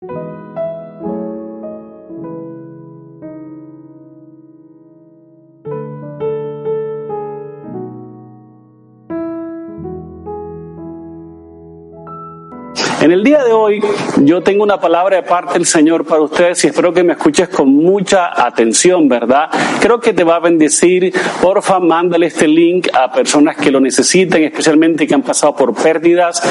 thank you En el día de hoy yo tengo una palabra de parte del Señor para ustedes y espero que me escuches con mucha atención, ¿verdad? Creo que te va a bendecir. Porfa, mándale este link a personas que lo necesiten, especialmente que han pasado por pérdidas,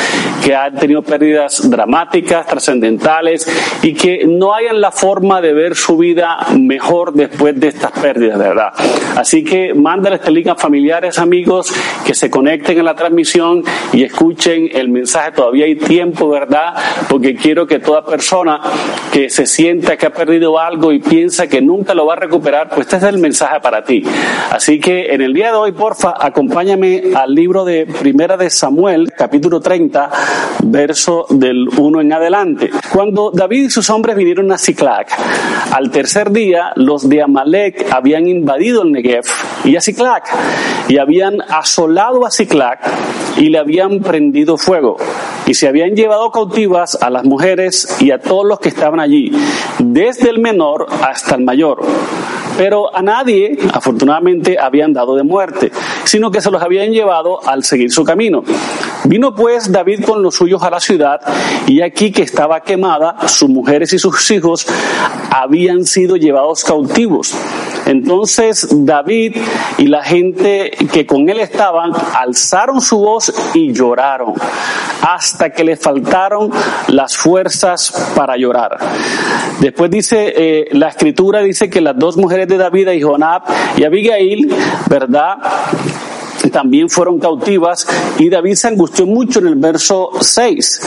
que han tenido pérdidas dramáticas, trascendentales y que no hayan la forma de ver su vida mejor después de estas pérdidas, ¿verdad? Así que mándale este link a familiares, amigos, que se conecten a la transmisión y escuchen el mensaje. Todavía hay tiempo, ¿verdad? Porque quiero que toda persona que se sienta que ha perdido algo y piensa que nunca lo va a recuperar, pues este es el mensaje para ti. Así que en el día de hoy, porfa, acompáñame al libro de Primera de Samuel, capítulo 30, verso del 1 en adelante. Cuando David y sus hombres vinieron a Ciclac, al tercer día, los de Amalek habían invadido el Negev y a Ciclac, y habían asolado a Ciclac y le habían prendido fuego, y se habían llevado cautivas a las mujeres y a todos los que estaban allí, desde el menor hasta el mayor. Pero a nadie, afortunadamente, habían dado de muerte, sino que se los habían llevado al seguir su camino. Vino pues David con los suyos a la ciudad, y aquí que estaba quemada, sus mujeres y sus hijos habían sido llevados cautivos. Entonces David y la gente que con él estaban alzaron su voz y lloraron hasta que le faltaron las fuerzas para llorar. Después dice, eh, la escritura dice que las dos mujeres de David, y Jonab y Abigail, ¿verdad? también fueron cautivas y David se angustió mucho en el verso 6,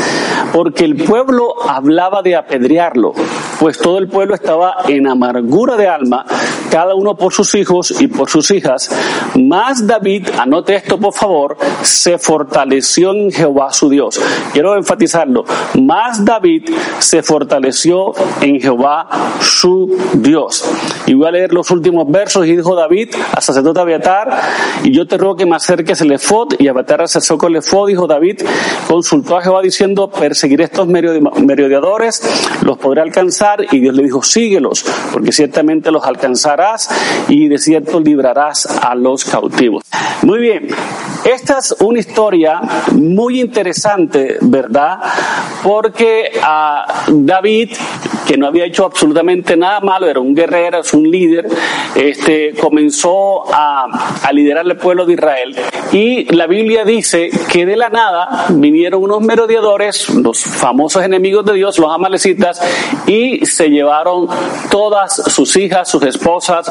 porque el pueblo hablaba de apedrearlo, pues todo el pueblo estaba en amargura de alma, cada uno por sus hijos y por sus hijas. Más David, anote esto por favor, se fortaleció en Jehová su Dios. Quiero enfatizarlo, más David se fortaleció en Jehová su Dios. Y voy a leer los últimos versos. Y dijo David a sacerdote Abiatar, y yo te ruego que me acerques el efod, y Abiatar acercó con el efod, dijo David, consultó a Jehová diciendo, perseguiré estos merodeadores, los podré alcanzar, y Dios le dijo, síguelos, porque ciertamente los alcanzarás, y de cierto librarás a los cautivos. Muy bien, esta es una historia muy interesante, ¿verdad? Porque a David, que no había hecho absolutamente nada malo, era un guerrero, es un líder, este, comenzó a, a liderar el pueblo de Israel. Y la Biblia dice que de la nada vinieron unos merodeadores, los famosos enemigos de Dios, los amalecitas, y se llevaron todas sus hijas, sus esposas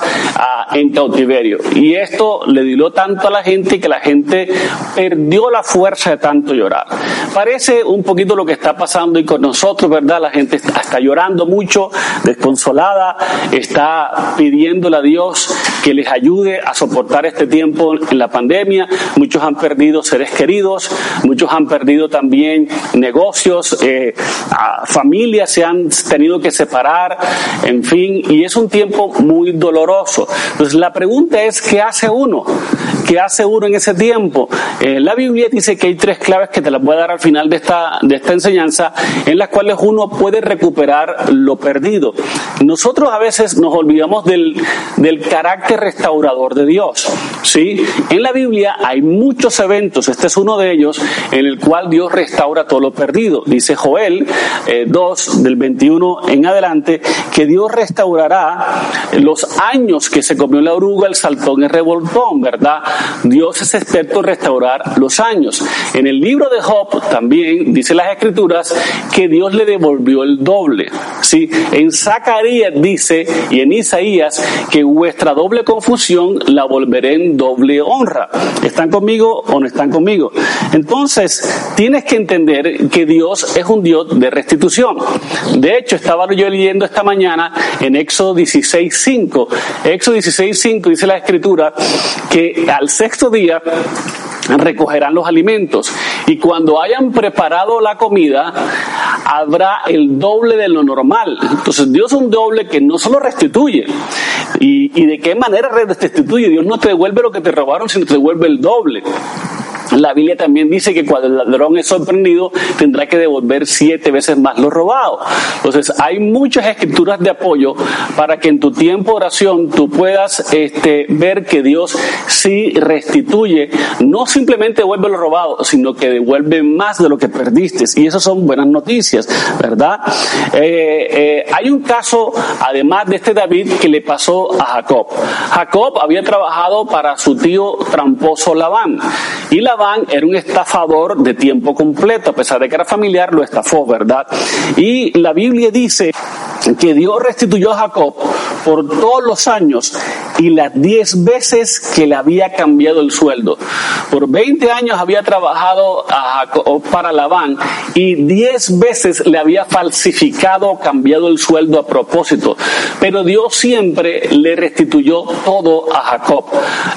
en cautiverio. Y esto le diló tanto a la gente que la gente perdió la fuerza de tanto llorar. Parece un poquito lo que está pasando y con nosotros, ¿verdad? La gente está llorando mucho, desconsolada, está pidiéndole a Dios que les ayude a soportar este tiempo en la pandemia. Muchos han perdido seres queridos, muchos han perdido también negocios, eh, familias se han tenido que separar, en fin, y es un tiempo muy doloroso. Entonces la pregunta es, ¿qué hace uno? ¿Qué hace uno en ese tiempo? Eh, la Biblia dice que hay tres claves que te las voy a dar al final de esta, de esta enseñanza, en las cuales uno puede recuperar lo perdido. Nosotros a veces nos olvidamos del, del carácter restaurador de Dios. ¿sí? En la Biblia hay muchos eventos, este es uno de ellos, en el cual Dios restaura todo lo perdido. Dice Joel 2, eh, del 21 en adelante, que Dios restaurará los años que se comió la oruga, el saltón, el revoltón, ¿verdad? Dios es experto en restaurar los años. En el libro de Job también dice las escrituras que Dios le devolvió el doble. ¿sí? En Zacarías dice y en Isaías que vuestra doble confusión la volveré en doble honra. ¿Están conmigo o no están conmigo? Entonces, tienes que entender que Dios es un Dios de restitución. De hecho, estaba yo leyendo esta mañana en Éxodo 16.5. Éxodo 16.5 dice la escritura que al sexto día recogerán los alimentos y cuando hayan preparado la comida habrá el doble de lo normal. Entonces Dios es un doble que no solo restituye y, y de qué manera restituye. Dios no te devuelve lo que te robaron, sino te devuelve el doble. La Biblia también dice que cuando el ladrón es sorprendido tendrá que devolver siete veces más lo robado. Entonces hay muchas escrituras de apoyo para que en tu tiempo de oración tú puedas este, ver que Dios sí restituye, no simplemente devuelve lo robado, sino que devuelve más de lo que perdiste. Y esas son buenas noticias, ¿verdad? Eh, eh, hay un caso, además de este David, que le pasó a Jacob. Jacob había trabajado para su tío tramposo Labán. Y Labán era un estafador de tiempo completo, a pesar de que era familiar, lo estafó, ¿verdad? Y la Biblia dice que Dios restituyó a Jacob por todos los años y las diez veces que le había cambiado el sueldo. Por 20 años había trabajado a Jacob para Labán y diez veces le había falsificado o cambiado el sueldo a propósito. Pero Dios siempre le restituyó todo a Jacob.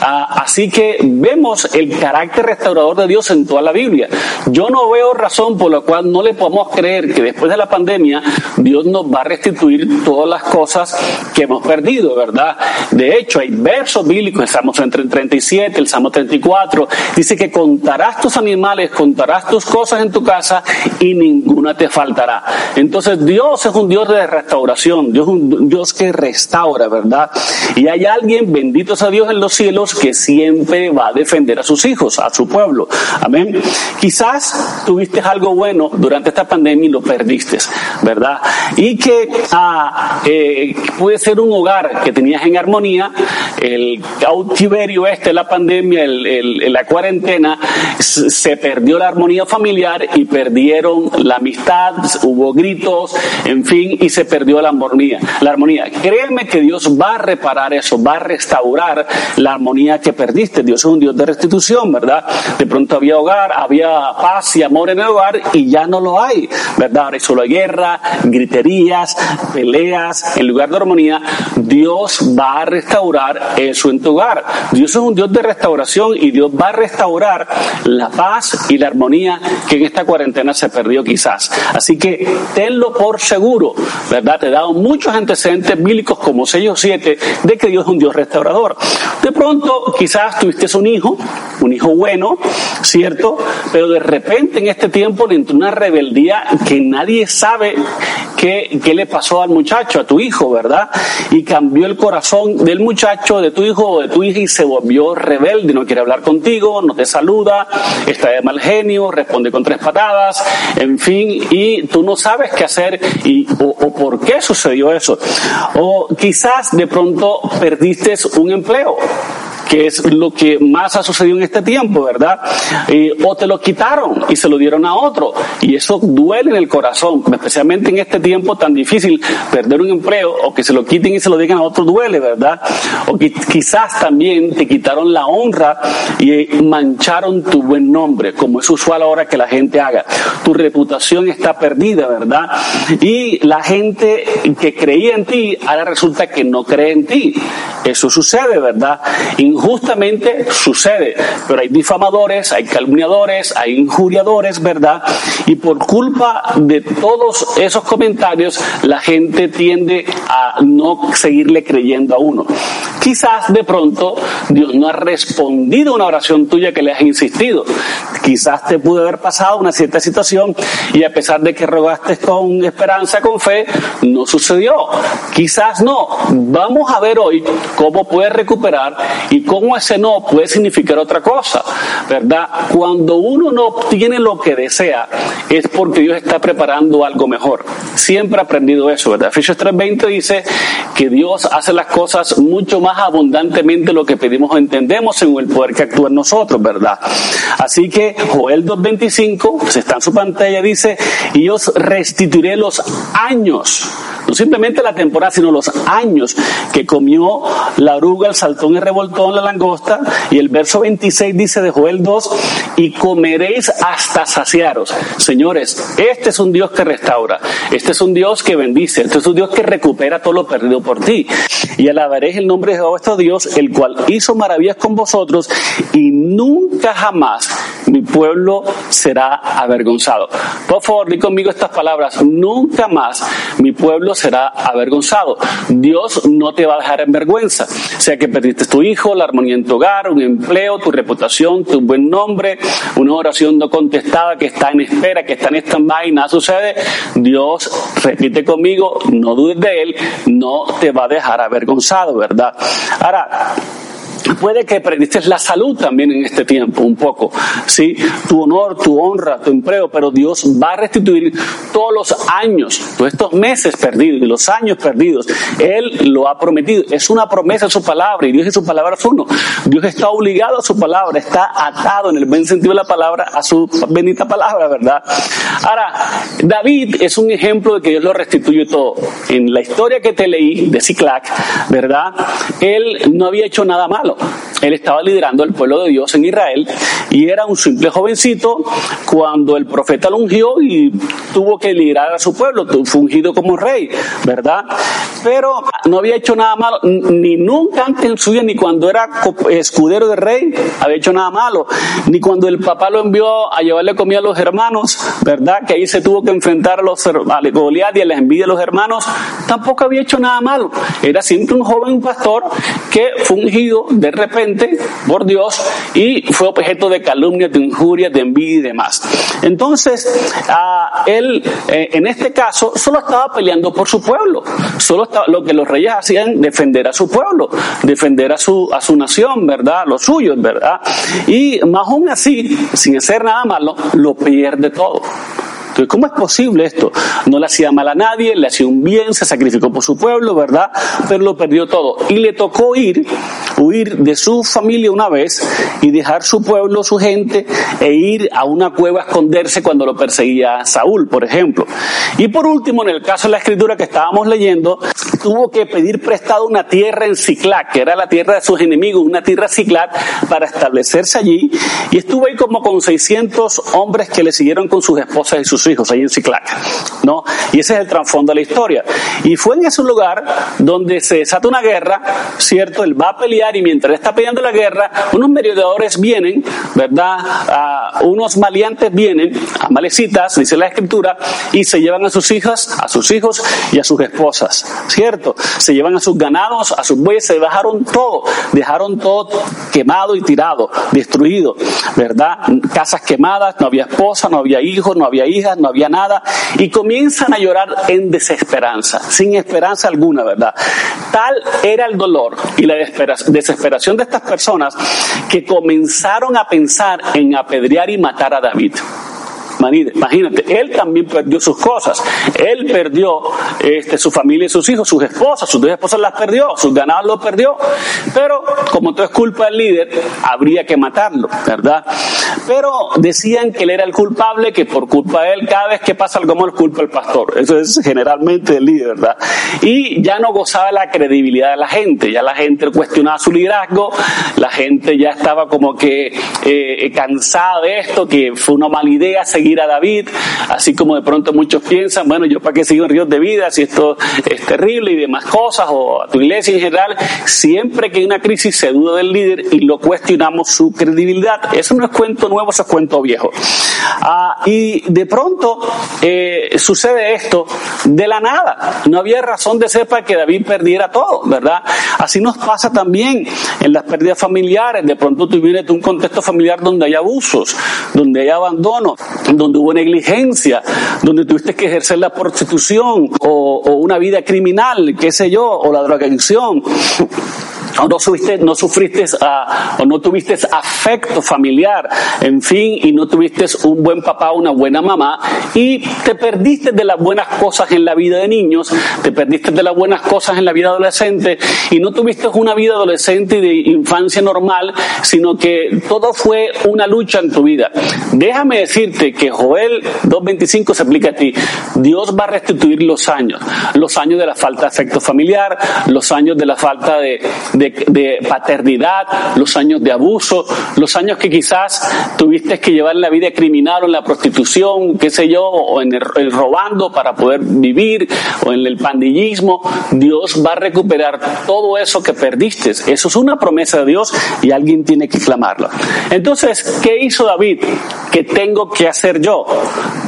Ah, así que vemos el carácter restaurador de Dios en toda la Biblia. Yo no veo razón por la cual no le podemos creer que después de la pandemia Dios nos va a restituir todas las cosas que perdido, ¿verdad? De hecho, hay versos bíblicos, el Salmo 37, el Salmo 34, dice que contarás tus animales, contarás tus cosas en tu casa y ninguna te faltará. Entonces Dios es un Dios de restauración, Dios es un Dios que restaura, ¿verdad? Y hay alguien, bendito sea Dios en los cielos, que siempre va a defender a sus hijos, a su pueblo. Amén. Quizás tuviste algo bueno durante esta pandemia y lo perdiste, ¿verdad? Y que ah, eh, puede ser un hogar que tenías en armonía, el cautiverio este, la pandemia, el, la cuarentena, se perdió la armonía familiar y perdieron la amistad, hubo gritos, en fin, y se perdió la armonía. La armonía. Créeme que Dios va a reparar eso, va a restaurar la armonía que perdiste. Dios es un Dios de restitución, ¿verdad? De pronto había hogar, había paz y amor en el hogar y ya no lo hay, ¿verdad? Ahora solo hay guerra, griterías, peleas, en lugar de armonía. Dios va a restaurar eso en tu hogar. Dios es un Dios de restauración y Dios va a restaurar la paz y la armonía que en esta cuarentena se perdió quizás. Así que tenlo por seguro, ¿verdad? Te he dado muchos antecedentes bíblicos como 6 o 7 de que Dios es un Dios restaurador. De pronto quizás tuviste un hijo, un hijo bueno, ¿cierto? Pero de repente en este tiempo le entró una rebeldía que nadie sabe qué, qué le pasó al muchacho, a tu hijo, ¿verdad? Y cambió el corazón del muchacho, de tu hijo o de tu hija y se volvió rebelde, no quiere hablar contigo, no te saluda, está de mal genio, responde con tres patadas, en fin, y tú no sabes qué hacer y, o, o por qué sucedió eso. O quizás de pronto perdiste un empleo que es lo que más ha sucedido en este tiempo, ¿verdad? o te lo quitaron y se lo dieron a otro. Y eso duele en el corazón, especialmente en este tiempo tan difícil, perder un empleo o que se lo quiten y se lo digan a otro duele, ¿verdad? O quizás también te quitaron la honra y mancharon tu buen nombre, como es usual ahora que la gente haga. Tu reputación está perdida, ¿verdad? Y la gente que creía en ti, ahora resulta que no cree en ti. Eso sucede, ¿verdad? Injustamente sucede, pero hay difamadores, hay calumniadores, hay injuriadores, ¿verdad? Y por culpa de todos esos comentarios, la gente tiende a no seguirle creyendo a uno. Quizás de pronto Dios no ha respondido a una oración tuya que le has insistido. Quizás te pudo haber pasado una cierta situación y a pesar de que rogaste con esperanza, con fe, no sucedió. Quizás no. Vamos a ver hoy cómo puedes recuperar y cómo ese no puede significar otra cosa, ¿verdad? Cuando uno no obtiene lo que desea, es porque Dios está preparando algo mejor. Siempre he aprendido eso, ¿verdad? Efesios 3:20 dice que Dios hace las cosas mucho más abundantemente de lo que pedimos o entendemos según el poder que actúa en nosotros, ¿verdad? Así que Joel 2.25, pues está en su pantalla, dice, y os restituiré los años no simplemente la temporada, sino los años que comió la oruga, el saltón, el revoltón, la langosta. Y el verso 26 dice de Joel 2, y comeréis hasta saciaros. Señores, este es un Dios que restaura, este es un Dios que bendice, este es un Dios que recupera todo lo perdido por ti. Y alabaréis el nombre de Jehová vuestro Dios, el cual hizo maravillas con vosotros y nunca jamás mi pueblo será avergonzado. Por favor, di conmigo estas palabras, nunca más mi pueblo será avergonzado. Dios no te va a dejar en vergüenza, sea que perdiste tu hijo, la armonía en tu hogar, un empleo, tu reputación, tu buen nombre, una oración no contestada que está en espera, que está en stand-by y nada sucede. Dios, repite conmigo, no dudes de Él, no te va a dejar avergonzado, ¿verdad? Ahora, Puede que perdiste la salud también en este tiempo, un poco, ¿sí? Tu honor, tu honra, tu empleo, pero Dios va a restituir todos los años, todos estos meses perdidos los años perdidos. Él lo ha prometido. Es una promesa su palabra y Dios es su palabra es uno. Dios está obligado a su palabra, está atado en el buen sentido de la palabra a su bendita palabra, ¿verdad? Ahora, David es un ejemplo de que Dios lo restituye todo. En la historia que te leí de Ciclac, ¿verdad? Él no había hecho nada malo. Él estaba liderando el pueblo de Dios en Israel y era un simple jovencito cuando el profeta lo ungió y tuvo que liderar a su pueblo, fungido como rey, ¿verdad? Pero no había hecho nada malo, ni nunca antes en su vida, ni cuando era escudero de rey, había hecho nada malo, ni cuando el papá lo envió a llevarle comida a los hermanos, ¿verdad? Que ahí se tuvo que enfrentar a los a Goliat y a la envidia de los hermanos, tampoco había hecho nada malo. Era siempre un joven pastor que fungido de repente por Dios y fue objeto de calumnias, de injurias, de envidia y demás. Entonces, él eh, en este caso solo estaba peleando por su pueblo, solo estaba, lo que los reyes hacían, defender a su pueblo, defender a su, a su nación, ¿verdad? Los suyos, ¿verdad? Y más aún así, sin hacer nada malo, lo pierde todo. Entonces, ¿cómo es posible esto? No le hacía mal a nadie, le hacía un bien, se sacrificó por su pueblo, ¿verdad? Pero lo perdió todo. Y le tocó ir, huir de su familia una vez y dejar su pueblo, su gente, e ir a una cueva a esconderse cuando lo perseguía Saúl, por ejemplo. Y por último, en el caso de la escritura que estábamos leyendo, tuvo que pedir prestado una tierra en Ciclac, que era la tierra de sus enemigos, una tierra Ciclac, para establecerse allí. Y estuvo ahí como con 600 hombres que le siguieron con sus esposas y sus hijos ahí en Ciclac, ¿no? Y ese es el trasfondo de la historia. Y fue en ese lugar donde se desata una guerra, ¿cierto? Él va a pelear y mientras está peleando la guerra, unos mediadores vienen, ¿verdad? unos maleantes vienen, a malecitas, dice la escritura, y se llevan a sus hijas, a sus hijos y a sus esposas, ¿cierto? Se llevan a sus ganados, a sus bueyes, se dejaron todo, dejaron todo quemado y tirado, destruido, ¿verdad? Casas quemadas, no había esposa, no había hijos, no había hijas, no había nada, y comienzan a llorar en desesperanza, sin esperanza alguna, ¿verdad? Tal era el dolor y la desesperación de estas personas que comenzaron a pensar en apedrear y matar a David. Imagínate, él también perdió sus cosas. Él perdió este, su familia y sus hijos, sus esposas, sus dos esposas las perdió, sus ganados los perdió. Pero como todo es culpa del líder, habría que matarlo, ¿verdad? Pero decían que él era el culpable, que por culpa de él, cada vez que pasa algo malo, culpa el pastor. Eso es generalmente el líder, ¿verdad? Y ya no gozaba la credibilidad de la gente, ya la gente cuestionaba su liderazgo, la gente ya estaba como que eh, cansada de esto, que fue una mala idea seguir a David, así como de pronto muchos piensan, bueno, yo para qué sigo en ríos de vida si esto es terrible y demás cosas, o a tu iglesia en general, siempre que hay una crisis se duda del líder y lo cuestionamos su credibilidad. Eso no es cuento nuevo, eso es cuento viejo. Ah, y de pronto eh, sucede esto de la nada. No había razón de ser para que David perdiera todo, ¿verdad? Así nos pasa también en las pérdidas familiares. De pronto tú vienes de un contexto familiar donde hay abusos, donde hay abandono, donde hubo negligencia, donde tuviste que ejercer la prostitución o, o una vida criminal, qué sé yo, o la drogadicción no, subiste, no sufriste uh, o no tuviste afecto familiar, en fin, y no tuviste un buen papá, una buena mamá, y te perdiste de las buenas cosas en la vida de niños, te perdiste de las buenas cosas en la vida adolescente, y no tuviste una vida adolescente y de infancia normal, sino que todo fue una lucha en tu vida. Déjame decirte que Joel 2.25 se aplica a ti. Dios va a restituir los años, los años de la falta de afecto familiar, los años de la falta de, paternidad, los años de abuso, los años que quizás tuviste que llevar en la vida criminal o en la prostitución, qué sé yo, o en el, robando para poder vivir, o en el pandillismo, Dios va a recuperar todo eso que perdiste. Eso es una promesa de Dios y alguien tiene que clamarla. Entonces, ¿qué hizo David? ¿Qué tengo que hacer yo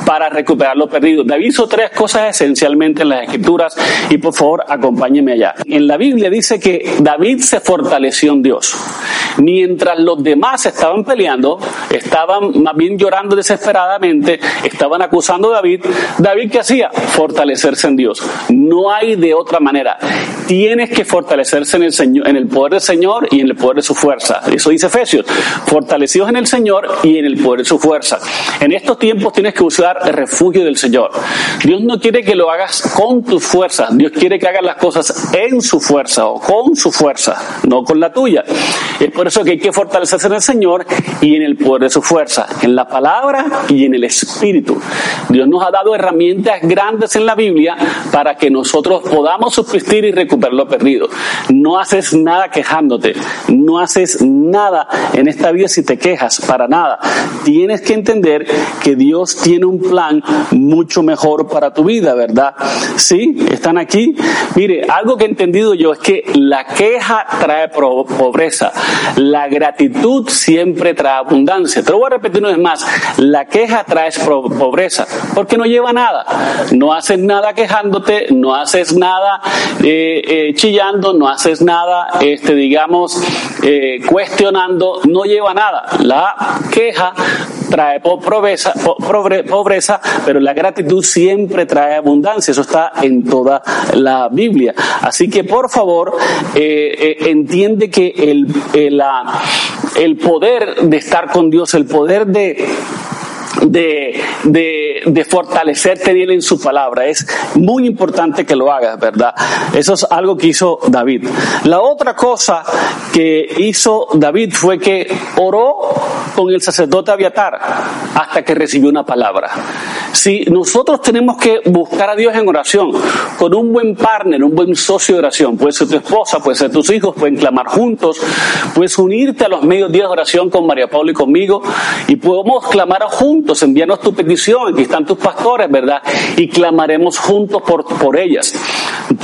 para recuperar lo perdido? David hizo tres cosas esencialmente en las escrituras y por favor acompáñeme allá. En la Biblia dice que David se fortaleció en Dios. Mientras los demás estaban peleando, estaban más bien llorando desesperadamente, estaban acusando a David, David ¿qué hacía? Fortalecerse en Dios. No hay de otra manera. Tienes que fortalecerse en el Señor, en el poder del Señor y en el poder de su fuerza. Eso dice Efesios. Fortalecidos en el Señor y en el poder de su fuerza. En estos tiempos tienes que usar el refugio del Señor. Dios no quiere que lo hagas con tus fuerzas. Dios quiere que hagas las cosas en su fuerza o con su fuerza, no con la tuya. Es por eso que hay que fortalecerse en el Señor y en el poder de su fuerza, en la palabra y en el Espíritu. Dios nos ha dado herramientas grandes en la Biblia para que nosotros podamos subsistir y recuperar perdido. No haces nada quejándote, no haces nada en esta vida si te quejas, para nada. Tienes que entender que Dios tiene un plan mucho mejor para tu vida, ¿verdad? ¿Sí? ¿Están aquí? Mire, algo que he entendido yo es que la queja trae pobreza, la gratitud siempre trae abundancia. Te lo voy a repetir una vez más, la queja trae pobreza, porque no lleva nada. No haces nada quejándote, no haces nada eh, eh, chillando, no haces nada, este, digamos, eh, cuestionando, no lleva nada. La queja trae pobreza, pero la gratitud siempre trae abundancia. Eso está en toda la Biblia. Así que por favor, eh, entiende que el poder de estar con Dios, el poder de de, de, de, fortalecerte en su palabra. Es muy importante que lo hagas, ¿verdad? Eso es algo que hizo David. La otra cosa que hizo David fue que oró con el sacerdote Abiatar hasta que recibió una palabra. Si nosotros tenemos que buscar a Dios en oración, con un buen partner, un buen socio de oración, puede ser tu esposa, puede ser tus hijos, pueden clamar juntos, puedes unirte a los medios días de oración con María Paula y conmigo y podemos clamar juntos envíanos tu petición, aquí están tus pastores, ¿verdad? Y clamaremos juntos por, por ellas.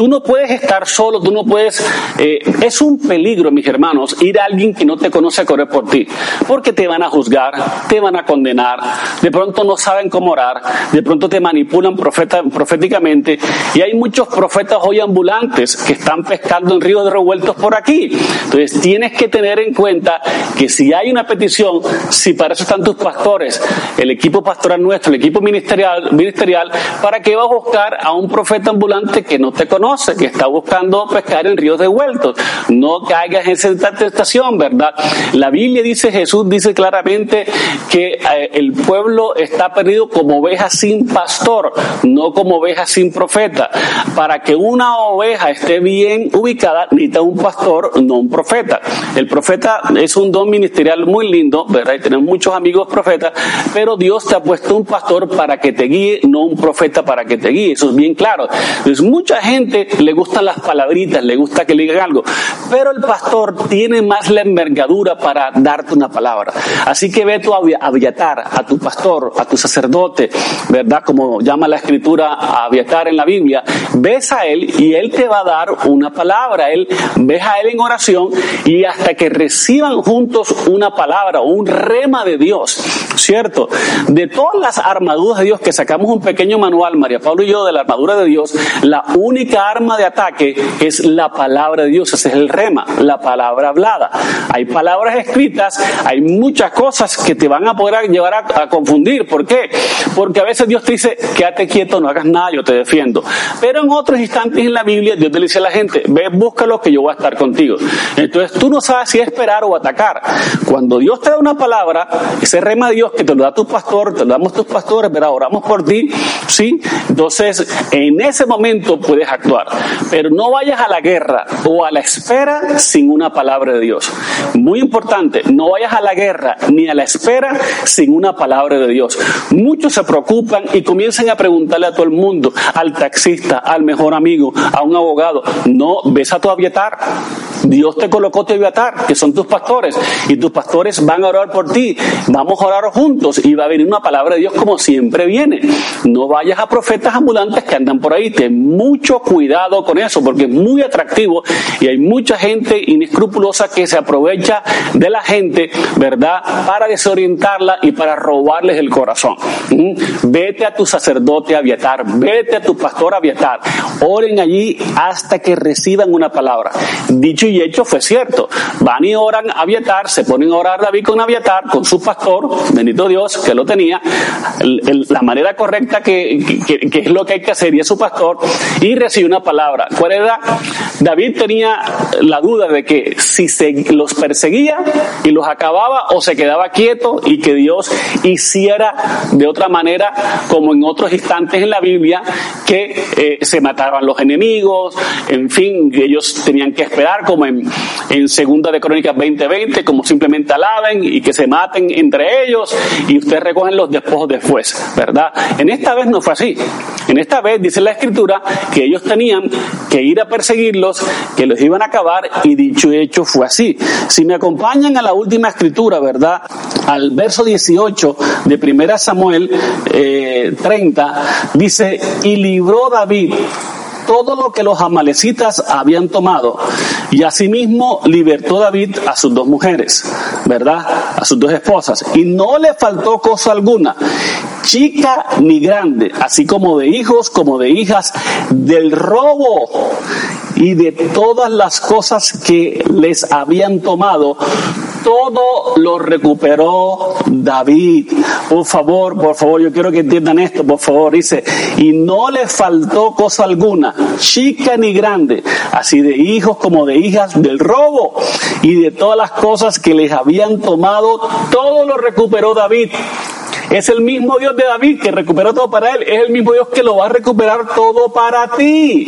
Tú no puedes estar solo, tú no puedes... Eh, es un peligro, mis hermanos, ir a alguien que no te conoce a correr por ti, porque te van a juzgar, te van a condenar, de pronto no saben cómo orar, de pronto te manipulan profeta, proféticamente, y hay muchos profetas hoy ambulantes que están pescando en ríos de revueltos por aquí. Entonces tienes que tener en cuenta que si hay una petición, si para eso están tus pastores, el equipo pastoral nuestro, el equipo ministerial, ministerial, para que va a buscar a un profeta ambulante que no te conoce, que está buscando pescar en ríos de vueltos. No caigas en esa tentación, ¿verdad? La Biblia dice, Jesús dice claramente que eh, el pueblo está perdido como oveja sin pastor, no como oveja sin profeta. Para que una oveja esté bien ubicada, necesita un pastor, no un profeta. El profeta es un don ministerial muy lindo, ¿verdad? Y tenemos muchos amigos profetas, pero Dios te ha puesto un pastor para que te guíe, no un profeta para que te guíe. Eso es bien claro. Entonces, mucha gente le gustan las palabritas, le gusta que le digan algo, pero el pastor tiene más la envergadura para darte una palabra. Así que ve tu aviatar, a tu pastor, a tu sacerdote, ¿verdad? Como llama la escritura a aviatar en la Biblia. Ves a él y él te va a dar una palabra. Él, ves a él en oración y hasta que reciban juntos una palabra un rema de Dios, ¿cierto? De todas las armaduras de Dios que sacamos un pequeño manual, María Pablo y yo, de la armadura de Dios, la única arma de ataque es la palabra de Dios, ese es el rema, la palabra hablada. Hay palabras escritas, hay muchas cosas que te van a poder llevar a, confundir. ¿Por qué? Porque a veces Dios te dice, quédate quieto, no hagas nada, yo te defiendo. Pero en otros instantes en la Biblia, Dios te dice a la gente, ve, búscalo que yo voy a estar contigo. Entonces tú no sabes si esperar o atacar. Cuando Dios te da una palabra, ese rema de Dios que te lo da tu pastor, te lo damos tus pastores, ¿verdad? Oramos por ti, ¿sí? Entonces, en ese momento puedes actuar. Pero no vayas a la guerra o a la espera sin una palabra de Dios. Muy importante, no vayas a la guerra ni a la espera sin una palabra de Dios. Muchos se preocupan y comienzan a preguntarle a todo el mundo, al taxista, al mejor amigo, a un abogado. No, ves a tu avietar Dios te colocó te Abiatar, que son tus pastores, y tus pastores van a orar por ti. Vamos a orar juntos y va a venir una palabra de Dios como siempre viene. No vayas a profetas ambulantes que andan por ahí. Ten mucho cuidado con eso, porque es muy atractivo y hay mucha gente inescrupulosa que se aprovecha de la gente, ¿verdad?, para desorientarla y para robarles el corazón. ¿Mm? Vete a tu sacerdote Abiatar, vete a tu pastor Abiatar, oren allí hasta que reciban una palabra. Dicho y hecho fue cierto. Van y oran a Abiatar, se ponen a orar David con Abiatar, con su pastor, bendito Dios, que lo tenía, la manera correcta que, que, es lo que hay que hacer, y es su pastor, y recibe una palabra. ¿Cuál era? David tenía la duda de que si los perseguía y los acababa o se quedaba quieto y que Dios hiciera de otra manera, como en otros instantes en la Biblia, que eh, se mataban los enemigos, en fin, ellos tenían que esperar, como en, en Segunda de Crónicas 20:20, como simplemente alaben y que se maten entre ellos y ustedes recogen los despojos después, ¿verdad? En esta vez no fue así. En esta vez dice la escritura que ellos tenían que ir a perseguirlos, que los iban a acabar y dicho hecho fue así. Si me acompañan a la última escritura, ¿verdad? Al verso 18 de primera Samuel eh, 30, dice, y libró David todo lo que los amalecitas habían tomado. Y asimismo libertó David a sus dos mujeres, ¿verdad? A sus dos esposas. Y no le faltó cosa alguna, chica ni grande, así como de hijos como de hijas, del robo y de todas las cosas que les habían tomado, todo lo recuperó David. Por favor, por favor, yo quiero que entiendan esto, por favor. Dice, y no le faltó cosa alguna, chica ni grande, así de hijos como de hijas del robo y de todas las cosas que les habían tomado, todo lo recuperó David. Es el mismo Dios de David que recuperó todo para él, es el mismo Dios que lo va a recuperar todo para ti.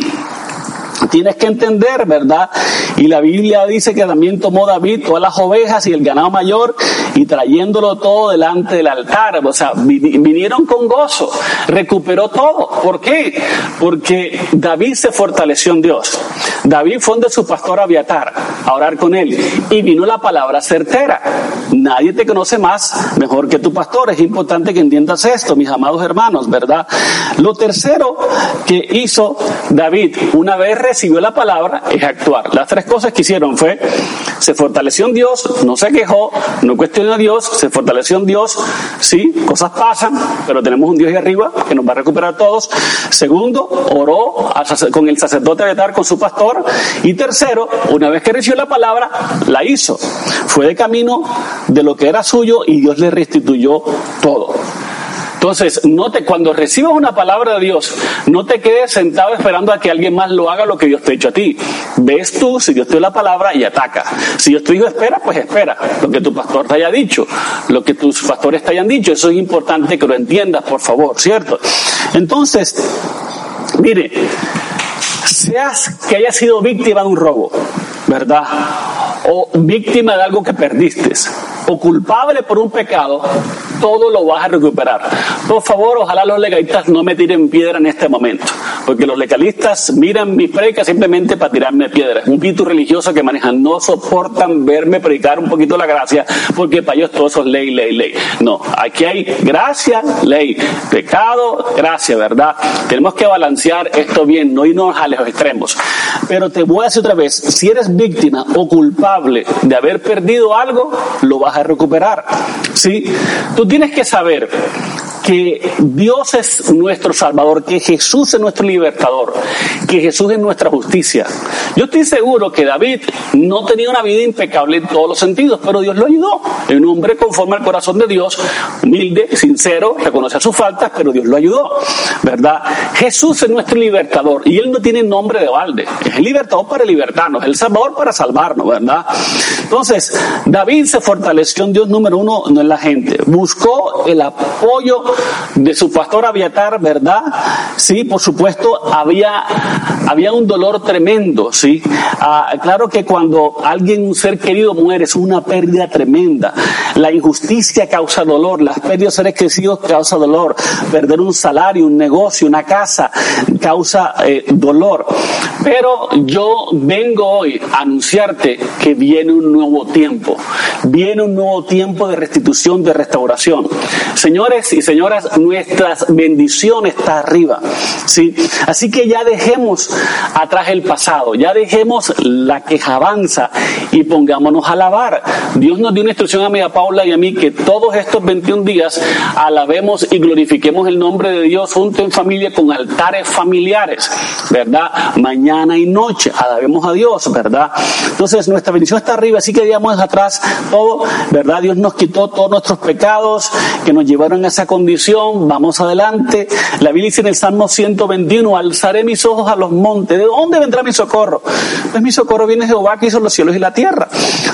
Tienes que entender, ¿verdad? Y la Biblia dice que también tomó David todas las ovejas y el ganado mayor y trayéndolo todo delante del altar. O sea, vinieron con gozo, recuperó todo. ¿Por qué? Porque David se fortaleció en Dios. David fue donde su pastor Abiatar a orar con él y vino la palabra certera. Nadie te conoce más mejor que tu pastor. Es importante que entiendas esto, mis amados hermanos, ¿verdad? Lo tercero que hizo David una vez recibió la palabra es actuar. Las tres cosas que hicieron fue, se fortaleció en Dios, no se quejó, no cuestionó a Dios, se fortaleció en Dios, sí, cosas pasan, pero tenemos un Dios ahí arriba que nos va a recuperar a todos. Segundo, oró con el sacerdote Betar, con su pastor. Y tercero, una vez que recibió la palabra, la hizo. Fue de camino de lo que era suyo y Dios le restituyó todo. Entonces, cuando recibas una palabra de Dios, no te quedes sentado esperando a que alguien más lo haga lo que Dios te ha hecho a ti. Ves tú si Dios te dio la palabra y ataca. Si Dios te dijo espera, pues espera lo que tu pastor te haya dicho, lo que tus pastores te hayan dicho. Eso es importante que lo entiendas, por favor, ¿cierto? Entonces, mire, seas que haya sido víctima de un robo, ¿verdad? O víctima de algo que perdiste, o culpable por un pecado, todo lo vas a recuperar. Por favor, ojalá los legalistas no me tiren piedra en este momento, porque los legalistas miran mis predicas simplemente para tirarme piedra. Un pito religioso que manejan, no soportan verme predicar un poquito la gracia, porque para ellos todo eso es ley, ley, ley. No, aquí hay gracia, ley, pecado, gracia, ¿verdad? Tenemos que balancear esto bien, no irnos a los extremos. Pero te voy a decir otra vez, si eres víctima o culpable de haber perdido algo, lo vas a recuperar. ¿Sí? Tú tienes que saber que Dios es nuestro Salvador, que Jesús es nuestro libertador, que Jesús es nuestra justicia. Yo estoy seguro que David no tenía una vida impecable en todos los sentidos, pero Dios lo ayudó. Un hombre conforme al corazón de Dios, humilde, sincero, reconoce sus faltas, pero Dios lo ayudó, ¿verdad? Jesús es nuestro libertador y Él no tiene nombre de balde. Es el libertador para libertarnos, el Salvador para salvarnos, ¿verdad? Entonces, David se fortaleció en Dios número uno, no en la gente. Buscó el apoyo de su pastor Aviatar, ¿verdad? Sí, por supuesto, había, había un dolor tremendo, ¿sí? Ah, claro que cuando alguien, un ser querido muere, es una pérdida tremenda. La injusticia causa dolor, las pérdidas de seres crecidos causa dolor, perder un salario, un negocio, una casa, causa eh, dolor. Pero yo vengo hoy a anunciarte que viene un nuevo tiempo, viene un nuevo tiempo de restitución, de restauración. Señores y señoras, nuestras bendición está arriba, ¿sí? Así que ya dejemos atrás el pasado, ya dejemos la quejabanza y pongámonos a alabar. Dios nos dio una instrucción a mi a Paula y a mí que todos estos 21 días alabemos y glorifiquemos el nombre de Dios junto en familia con altares familiares, ¿verdad? Mañana y noche, alabemos a Dios, ¿verdad? Entonces nuestra bendición está arriba, así que digamos atrás todo, ¿verdad? Dios nos quitó todos nuestros pecados que nos llevaron a esa condición, vamos adelante. La Biblia dice en el Salmo 121, alzaré mis ojos a los montes, ¿de dónde vendrá mi socorro? Pues mi socorro viene de Jehová que hizo los cielos y la tierra.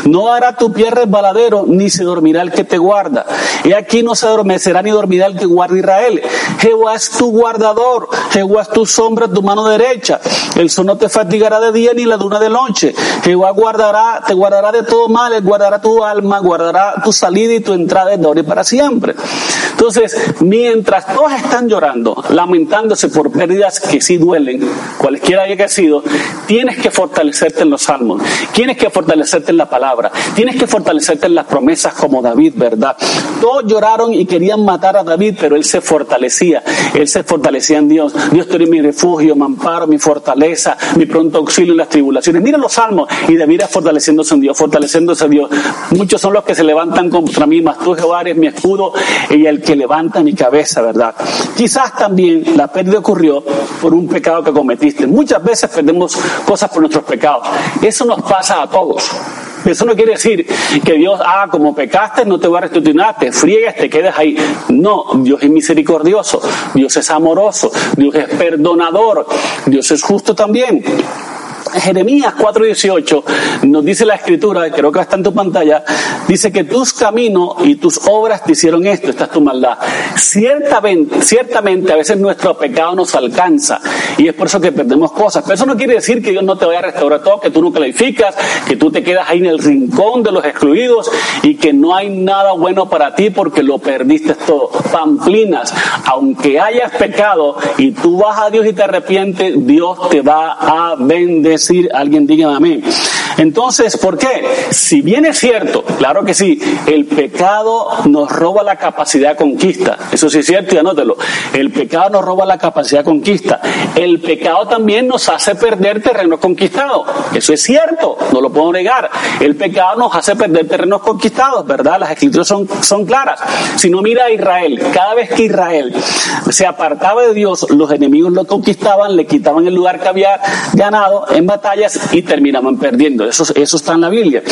No hará tu pie resbaladero, ni se dormirá el que te guarda. Y aquí no se adormecerá ni dormirá el que guarda Israel. Jehová es tu guardador, Jehová es tu sombra, tu mano derecha. El sol no te fatigará de día ni la luna de noche. Jehová guardará, te guardará de todo mal, guardará tu alma, guardará tu salida y tu entrada de ahora y para siempre. Entonces, mientras todos están llorando, lamentándose por pérdidas que sí duelen, cualquiera haya sido, tienes que fortalecerte en los salmos, tienes que fortalecerte en la palabra, tienes que fortalecerte en las promesas como David, ¿verdad? Todos lloraron y querían matar a David, pero él se fortalecía, él se fortalecía en Dios. Dios, tú mi refugio, mi amparo, mi fortaleza, mi pronto auxilio en las tribulaciones. Mira los salmos y David es fortaleciéndose en Dios, fortaleciéndose en Dios. Muchos son los que se levantan contra mí, mas tú Jehová eres mi escudo y el que levanta mi cabeza, ¿verdad? Quizás también la pérdida ocurrió por un pecado que cometiste. Muchas veces perdemos cosas por nuestros pecados. Eso nos pasa a todos. Eso no quiere decir que Dios, ah, como pecaste, no te va a restituir, te friegas, te quedas ahí. No, Dios es misericordioso, Dios es amoroso, Dios es perdonador, Dios es justo también. Jeremías 4:18 nos dice la escritura, creo que está en tu pantalla, dice que tus caminos y tus obras te hicieron esto, esta es tu maldad. Ciertamente, ciertamente a veces nuestro pecado nos alcanza y es por eso que perdemos cosas, pero eso no quiere decir que Dios no te vaya a restaurar todo, que tú no calificas, que tú te quedas ahí en el rincón de los excluidos y que no hay nada bueno para ti porque lo perdiste todo. Pamplinas, aunque hayas pecado y tú vas a Dios y te arrepientes, Dios te va a bendecir decir, alguien diga amén. Entonces, ¿por qué? Si bien es cierto, claro que sí, el pecado nos roba la capacidad de conquista. Eso sí es cierto y anótelo. El pecado nos roba la capacidad de conquista. El pecado también nos hace perder terrenos conquistados. Eso es cierto, no lo puedo negar. El pecado nos hace perder terrenos conquistados, ¿verdad? Las escrituras son, son claras. Si no mira a Israel, cada vez que Israel se apartaba de Dios, los enemigos lo conquistaban, le quitaban el lugar que había ganado en batallas y terminaban perdiendo. Eso, eso está en la Biblia.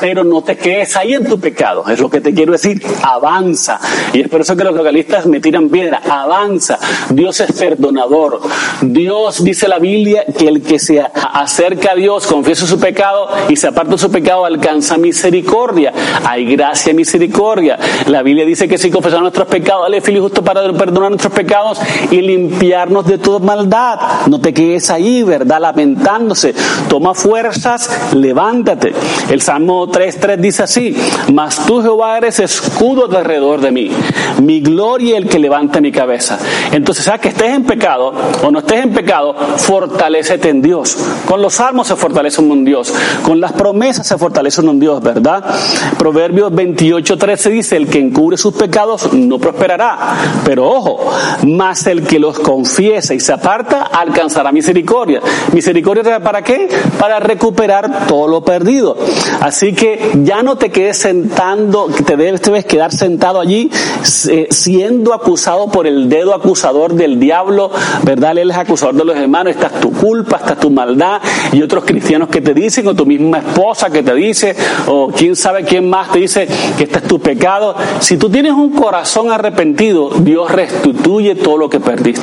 Pero no te quedes ahí en tu pecado. Es lo que te quiero decir. Avanza. Y es por eso que los localistas me tiran piedra. Avanza. Dios es perdonador. Dios dice la Biblia que el que se acerca a Dios, confiesa su pecado y se aparta de su pecado, alcanza misericordia. Hay gracia y misericordia. La Biblia dice que si confesamos nuestros pecados, dale feliz justo para perdonar nuestros pecados y limpiarnos de toda maldad. No te quedes ahí, ¿verdad? Lamentándose. Toma fuerzas, levántate. El Salmo 3.3 dice así, mas tú Jehová eres escudo alrededor de mí, mi gloria el que levanta mi cabeza. Entonces, sea que estés en pecado o no estés en pecado, fortalecete en Dios. Con los salmos se fortalece un Dios, con las promesas se fortalece un Dios, ¿verdad? Proverbios 28.13 dice, el que encubre sus pecados no prosperará, pero ojo, más el que los confiesa y se aparta alcanzará misericordia. Misericordia para qué? Para recuperar todo lo perdido. Así que ya no te quedes sentando, te debes, quedar sentado allí eh, siendo acusado por el dedo acusador del diablo, ¿verdad? Él es acusador de los hermanos, esta es tu culpa, esta es tu maldad, y otros cristianos que te dicen, o tu misma esposa que te dice, o quién sabe quién más te dice que este es tu pecado. Si tú tienes un corazón arrepentido, Dios restituye todo lo que perdiste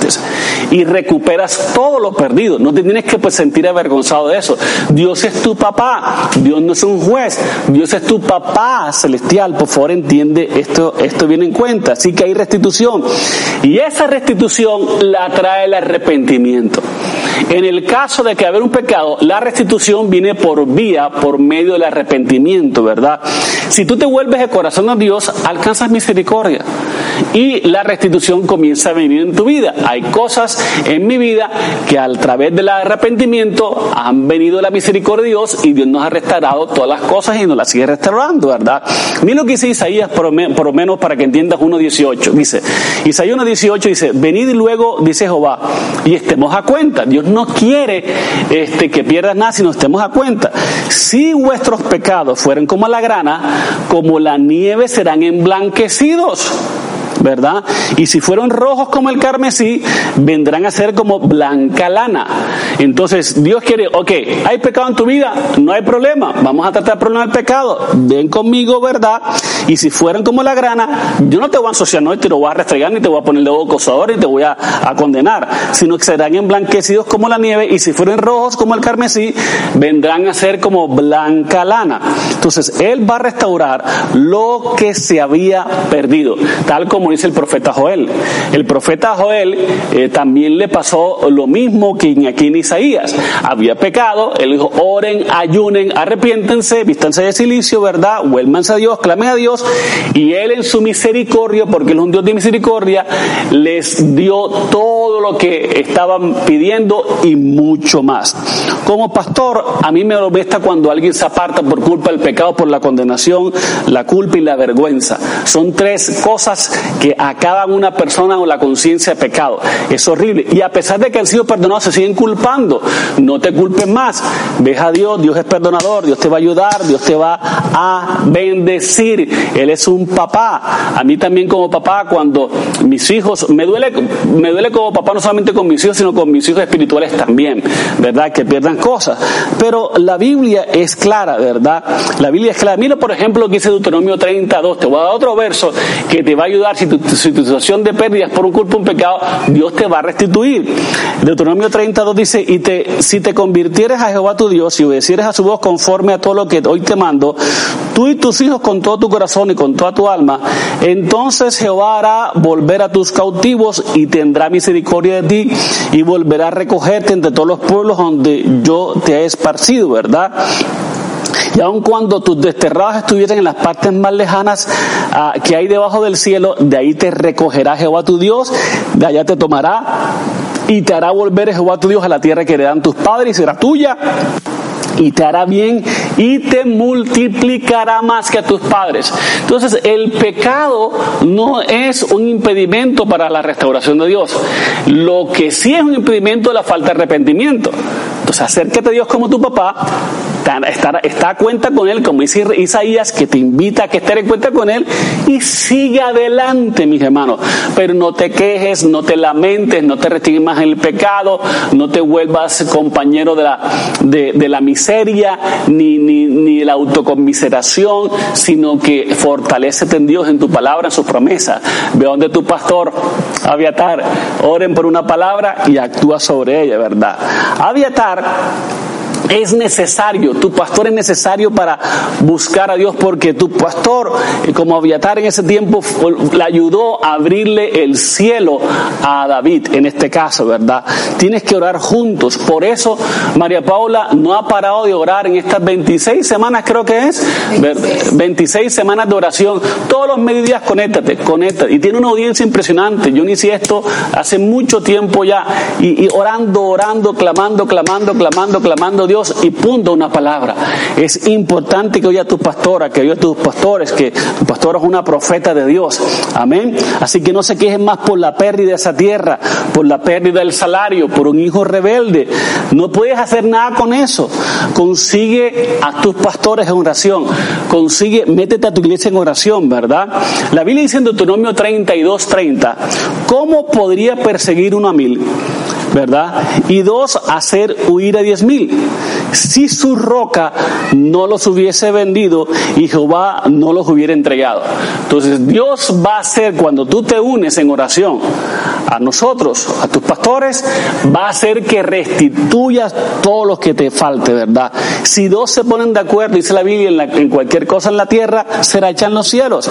y recuperas todo lo perdido. No te tienes que pues, sentir avergonzado de eso. Dios es tu papá, Dios no es un juez, Dios es tu papá celestial. Por favor, entiende esto, esto viene en cuenta. Así que hay restitución. Y esa restitución la trae el arrepentimiento. En el caso de que haber un pecado, la restitución viene por vía, por medio del arrepentimiento, ¿verdad? Si tú te vuelves de corazón a Dios, alcanzas misericordia y la restitución comienza a venir en tu vida. Hay cosas en mi vida que a través del arrepentimiento han venido la misericordia de Dios y Dios nos ha restaurado todas las cosas y nos las sigue restaurando, ¿verdad? Mira lo que dice Isaías, por, lo menos para que entiendas 1.18. Dice, Isaías 1.18 dice, venid luego, dice Jehová, y estemos a cuenta. Dios no quiere este, que pierdas nada, sino estemos a cuenta. Si vuestros pecados fueran como la grana, como la nieve serán emblanquecidos. ¿Verdad? Y si fueron rojos como el carmesí, vendrán a ser como blanca lana. Entonces, Dios quiere, ok, hay pecado en tu vida, no hay problema, vamos a tratar el problema del pecado, ven conmigo, ¿verdad? Y si fueran como la grana, yo no te voy a asociar, no te lo voy a restregar, ni te voy a poner de acosador, te voy a, a condenar, sino que serán emblanquecidos como la nieve, y si fueren rojos como el carmesí, vendrán a ser como blanca lana. Entonces, Él va a restaurar lo que se había perdido, tal como dice el profeta Joel. El profeta Joel eh, también le pasó lo mismo que aquí en Isaías. Había pecado, él dijo, oren, ayunen, arrepiéntense, vístanse de silicio, ¿verdad? Vuélvanse a Dios, clamen a Dios. Y él en su misericordia, porque él es un Dios de misericordia, les dio todo lo que estaban pidiendo y mucho más. Como pastor, a mí me molesta cuando alguien se aparta por culpa del pecado, por la condenación, la culpa y la vergüenza. Son tres cosas que acaban una persona con la conciencia de pecado. Es horrible. Y a pesar de que han sido perdonados, se siguen culpando. No te culpes más. Ves a Dios, Dios es perdonador, Dios te va a ayudar, Dios te va a bendecir. Él es un papá. A mí también como papá, cuando mis hijos, me duele, me duele como papá no solamente con mis hijos, sino con mis hijos espirituales también, ¿verdad? Que pierdan cosas. Pero la Biblia es clara, ¿verdad? La Biblia es clara. Mira, por ejemplo, lo que dice Deuteronomio 32. Te voy a dar otro verso que te va a ayudar si tu, situación de pérdidas por un culpa, un pecado, Dios te va a restituir. Deuteronomio 32 dice, y te, si te convirtieres a Jehová tu Dios y obedecieres a su voz conforme a todo lo que hoy te mando, tú y tus hijos con todo tu corazón y con toda tu alma, entonces Jehová hará volver a tus cautivos y tendrá misericordia de ti y volverá a recogerte entre todos los pueblos donde yo te he esparcido, ¿verdad? Y aun cuando tus desterrados estuvieran en las partes más lejanas ah, que hay debajo del cielo, de ahí te recogerá Jehová tu Dios, de allá te tomará y te hará volver Jehová tu Dios a la tierra que heredan tus padres y será tuya y te hará bien y te multiplicará más que a tus padres. Entonces, el pecado no es un impedimento para la restauración de Dios. Lo que sí es un impedimento es la falta de arrepentimiento. Entonces, acércate a Dios como tu papá, está, está, a cuenta con Él, como dice Isaías, que te invita a que estés en cuenta con Él y sigue adelante, mis hermanos. Pero no te quejes, no te lamentes, no te más en el pecado, no te vuelvas compañero de la, de la miseria, ni, ni, ni la autocomiseración, sino que fortalecete en Dios, en tu palabra, en sus promesas. Ve donde tu pastor, Aviatar, oren por una palabra y actúa sobre ella, ¿verdad? Aviatar es necesario, tu pastor es necesario para buscar a Dios porque tu pastor, eh, como Aviatar en ese tiempo, le ayudó a abrirle el cielo a David, en este caso, ¿verdad? Tienes que orar juntos. Por eso María Paula no ha parado de orar en estas 26 semanas, creo que es, 26 semanas de oración. Todos los mediodías conéctate, conéctate. Y tiene una audiencia impresionante. Yo inicié esto hace mucho tiempo ya y, y orando, orando, clamando, clamando, clamando, clamando Dios y punto una palabra. Es importante que oiga tu pastora, que oiga tus pastores, que tu pastora es una profeta de Dios. Amén. Así que no se quejen más por la pérdida de esa tierra, por la pérdida del salario, por un hijo rebelde. No puedes hacer nada con eso. Consigue a tus pastores en oración. Consigue, métete a tu iglesia en oración, ¿verdad? La Biblia dice en Deuteronomio 32, 30, ¿cómo podría perseguir uno a mil? ¿Verdad? Y dos, hacer huir a diez mil. Si su roca no los hubiese vendido y Jehová no los hubiera entregado. Entonces Dios va a hacer cuando tú te unes en oración a nosotros, a tus pastores, va a hacer que restituyas todo lo que te falte, ¿verdad? Si dos se ponen de acuerdo, dice la Biblia, en, cualquier cosa en la tierra, será hecha en los cielos.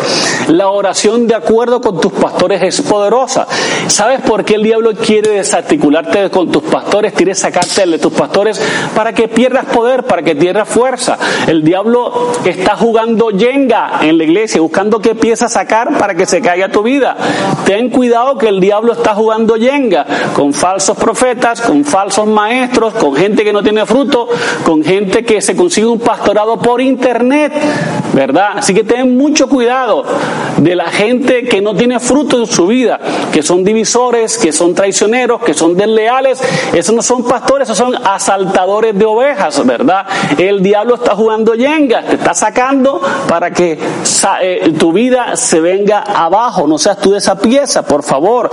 La oración de acuerdo con tus pastores es poderosa. ¿Sabes por qué el diablo quiere desarticularte con tus pastores, quiere sacarte de tus pastores para que pierdas poder, para que pierdas fuerza? El diablo está jugando yenga en la iglesia, buscando qué pieza sacar para que se caiga tu vida. Ten cuidado que el diablo está jugando yenga con falsos profetas, con falsos maestros, con gente que no tiene fruto, con gente que se consigue un pastorado por internet, ¿verdad? Así que ten mucho cuidado de la gente que no tiene fruto en su vida, que son divisores, que son traicioneros, que son desleales. Esos no son pastores, esos son asaltadores de ovejas, ¿verdad? El diablo está jugando yenga, te está sacando para que eh, tu vida se venga abajo, no seas tú de esa pieza, por favor.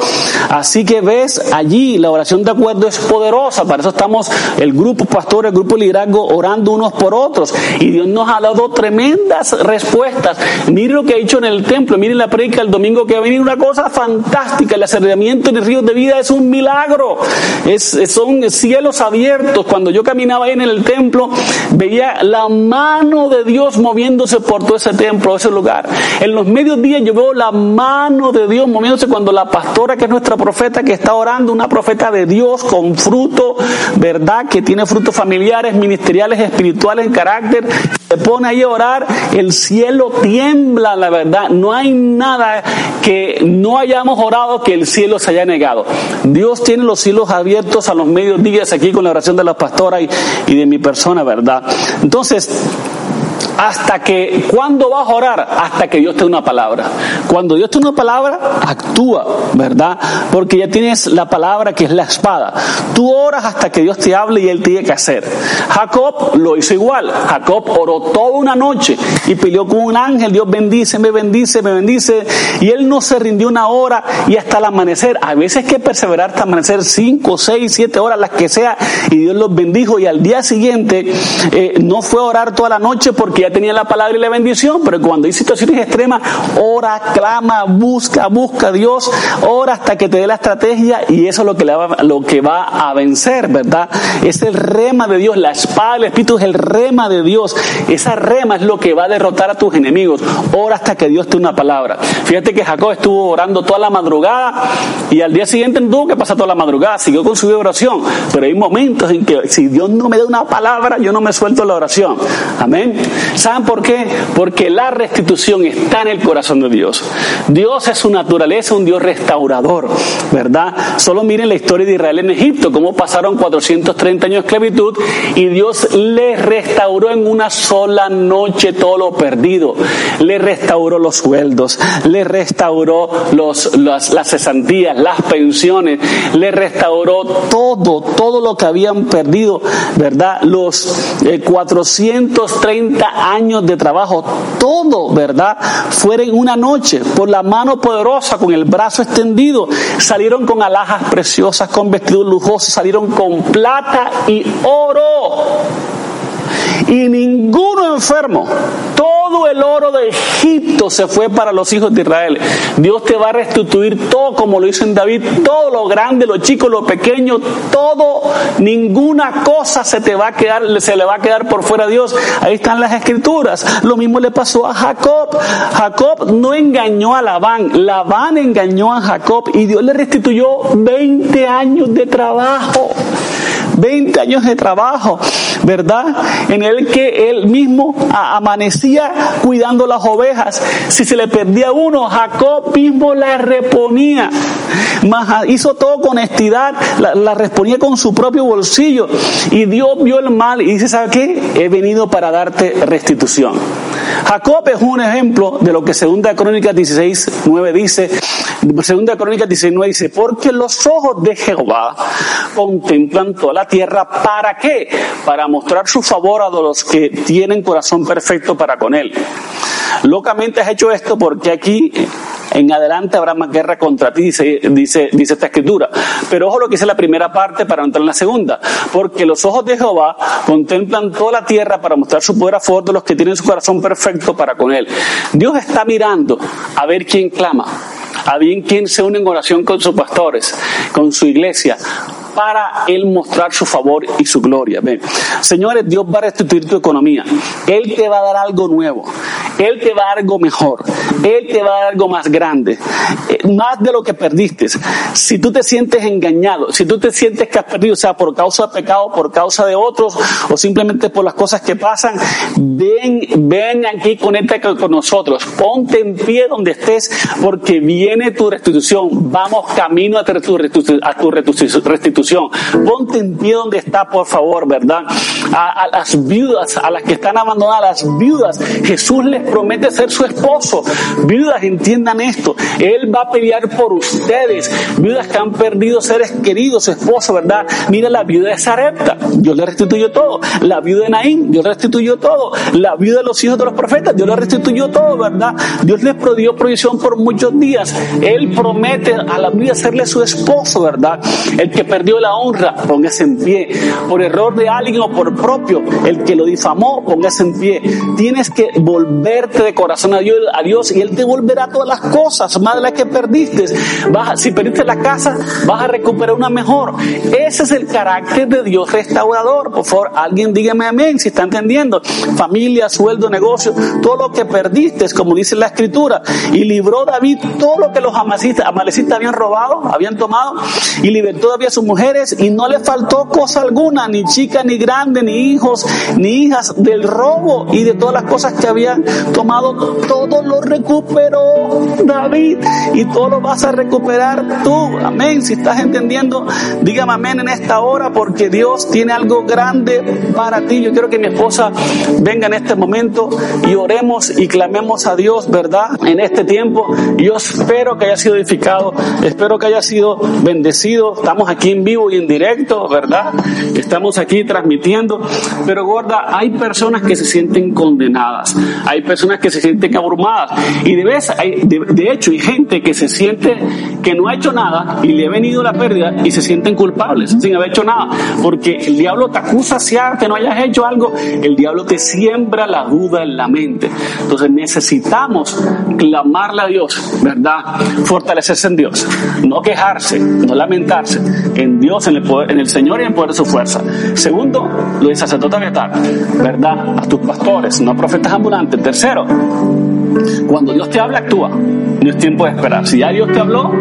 Así que ves allí, la oración de acuerdo es poderosa, para eso estamos el grupo pastor, el grupo liderazgo orando unos por otros y Dios nos ha dado tremendas respuestas. Mire lo que ha hecho en el templo, mire la predica el domingo que va a venir una cosa fantástica, el acerramiento de ríos de vida es un milagro, es, son cielos abiertos. Cuando yo caminaba ahí en el templo, veía la mano de Dios moviéndose por todo ese templo, ese lugar. En los medios días yo veo la mano de Dios moviéndose cuando la pastora, que es nuestra profeta, que está orando, una profeta de Dios con fruto, ¿verdad? Que tiene frutos familiares, ministeriales, espirituales, en carácter, se pone ahí a orar, el cielo tiembla, la verdad. No hay nada que no hayamos orado que el cielo se haya negado. Dios tiene los cielos abiertos a los mediodías aquí con la oración de la pastora y, y de mi persona, ¿verdad? Entonces, hasta que, ¿cuándo vas a orar? Hasta que Dios te dé una palabra. Cuando Dios te dé una palabra, actúa, ¿verdad? Porque ya tienes la palabra que es la espada. Tú oras hasta que Dios te hable y Él tiene que hacer. Jacob lo hizo igual. Jacob oró toda una noche y peleó con un ángel. Dios bendice, me bendice, me bendice. Y él no se rindió una hora y hasta el amanecer. A veces hay que perseverar hasta amanecer cinco, seis, siete horas, las que sea. Y Dios los bendijo. Y al día siguiente eh, no fue a orar toda la noche porque ya tenía la palabra y la bendición, pero cuando hay situaciones extremas, ora, clama, busca, busca a Dios, ora hasta que te dé la estrategia y eso es lo que, va, lo que va a vencer, ¿verdad? Es el rema de Dios, la espada del Espíritu es el rema de Dios. Esa rema es lo que va a derrotar a tus enemigos. Ora hasta que Dios te dé una palabra. Fíjate que Jacob estuvo orando toda la madrugada y al día siguiente no tuvo que pasar toda la madrugada, siguió con su oración, pero hay momentos en que si Dios no me da una palabra, yo no me suelto la oración. Amén. ¿Saben por qué? Porque la restitución está en el corazón de Dios. Dios es su naturaleza, un Dios restaurador, ¿verdad? Solo miren la historia de Israel en Egipto, cómo pasaron 430 años de esclavitud y Dios les restauró en una sola noche todo lo perdido. Le restauró los sueldos, le restauró los, las, cesantías, las pensiones, le restauró todo, todo lo que habían perdido, ¿verdad? Los 430 eh, años de trabajo, todo, ¿verdad? Fuera en una noche, por la mano poderosa, con el brazo extendido, salieron con alhajas preciosas, con vestidos lujosos, salieron con plata y oro y ninguno enfermo. Todo el oro de Egipto se fue para los hijos de Israel. Dios te va a restituir todo como lo hizo en David, todo lo grande, lo chico, lo pequeño, todo, ninguna cosa se te va a quedar, se le va a quedar por fuera a Dios. Ahí están las escrituras. Lo mismo le pasó a Jacob. Jacob no engañó a Labán, Labán engañó a Jacob y Dios le restituyó 20 años de trabajo. 20 años de trabajo, ¿verdad? En el que él mismo amanecía cuidando las ovejas. Si se le perdía uno, Jacob mismo la reponía. hizo todo con honestidad, la, la reponía con su propio bolsillo. Y Dios vio el mal y dice, ¿sabe qué? He venido para darte restitución. Jacob es un ejemplo de lo que Segunda Crónica 16, 9 dice. Segunda Crónica 19 dice, porque los ojos de Jehová contemplan toda la tierra. ¿Para qué? Para mostrar su favor a los que tienen corazón perfecto para con él. Locamente has hecho esto porque aquí en adelante habrá más guerra contra ti, dice, dice, dice esta escritura. Pero ojo lo que dice la primera parte para entrar en la segunda, porque los ojos de Jehová contemplan toda la tierra para mostrar su poder a favor de los que tienen su corazón perfecto para con él. Dios está mirando a ver quién clama, a ver quién se une en oración con sus pastores, con su iglesia, para Él mostrar su favor y su gloria. Señores, Dios va a restituir tu economía. Él te va a dar algo nuevo. Él te va algo mejor. Él te va a dar algo más grande. Eh, más de lo que perdiste. Si tú te sientes engañado, si tú te sientes que has perdido, o sea, por causa de pecado, por causa de otros, o simplemente por las cosas que pasan, ven, ven aquí, conecta con nosotros. Ponte en pie donde estés, porque viene tu restitución. Vamos camino a tu restitución. Ponte en pie donde está, por favor, ¿verdad? A, las viudas, a las que están abandonadas, las viudas, Jesús les promete ser su esposo. Viudas, entiendan esto. Él va a pelear por ustedes. Viudas que han perdido seres queridos, su esposo, ¿verdad? Mira la viuda de Sarepta, Dios le restituyó todo. La viuda de Naín, Dios le restituyó todo. La viuda de los hijos de los profetas, Dios le restituyó todo, ¿verdad? Dios les dio provisión por muchos días. Él promete a la viuda serle su esposo, ¿verdad? El que perdió la honra, póngase en pie. Por error de alguien o por propio, el que lo difamó, póngase en pie. Tienes que volverte de corazón a Dios y Él te volverá todas las cosas, más de las que perdiste. Si perdiste la casa, vas a recuperar una mejor. Ese es el carácter de Dios restaurador. Por favor, alguien dígame amén si está entendiendo. Familia, sueldo, negocio, todo lo que perdiste, como dice la escritura. Y libró David todo lo que los amalecitas, habían robado, habían tomado, y libertó David a su mujer y no le faltó cosa alguna, ni chica, ni grande, ni hijos, ni hijas del robo y de todas las cosas que habían tomado, todo lo recuperó David y todo lo vas a recuperar tú. Amén. Si estás entendiendo, dígame amén en esta hora porque Dios tiene algo grande para ti. Yo quiero que mi esposa venga en este momento y oremos y clamemos a Dios, ¿verdad? En este tiempo. Yo espero que haya sido edificado, espero que haya sido bendecido. Estamos aquí en vivo y en directo, ¿verdad? Estamos aquí transmitiendo, pero gorda, hay personas que se sienten condenadas, hay personas que se sienten abrumadas y de, vez, hay, de, hecho hay gente que se siente que no ha hecho nada y le ha venido la pérdida y se sienten culpables sin haber hecho nada, porque el diablo te acusa si que no hayas hecho algo, el diablo te siembra la duda en la mente. Entonces necesitamos clamarle a Dios, ¿verdad? Fortalecerse en Dios, no quejarse, no lamentarse, en Dios, en el, poder, en el Señor y en el poder de su fuerza. Segundo, lo dice sacerdote ¿verdad? A tus pastores, no profetas ambulantes. Tercero, cuando Dios te habla, actúa. No es tiempo de esperar. Si ya Dios te habló,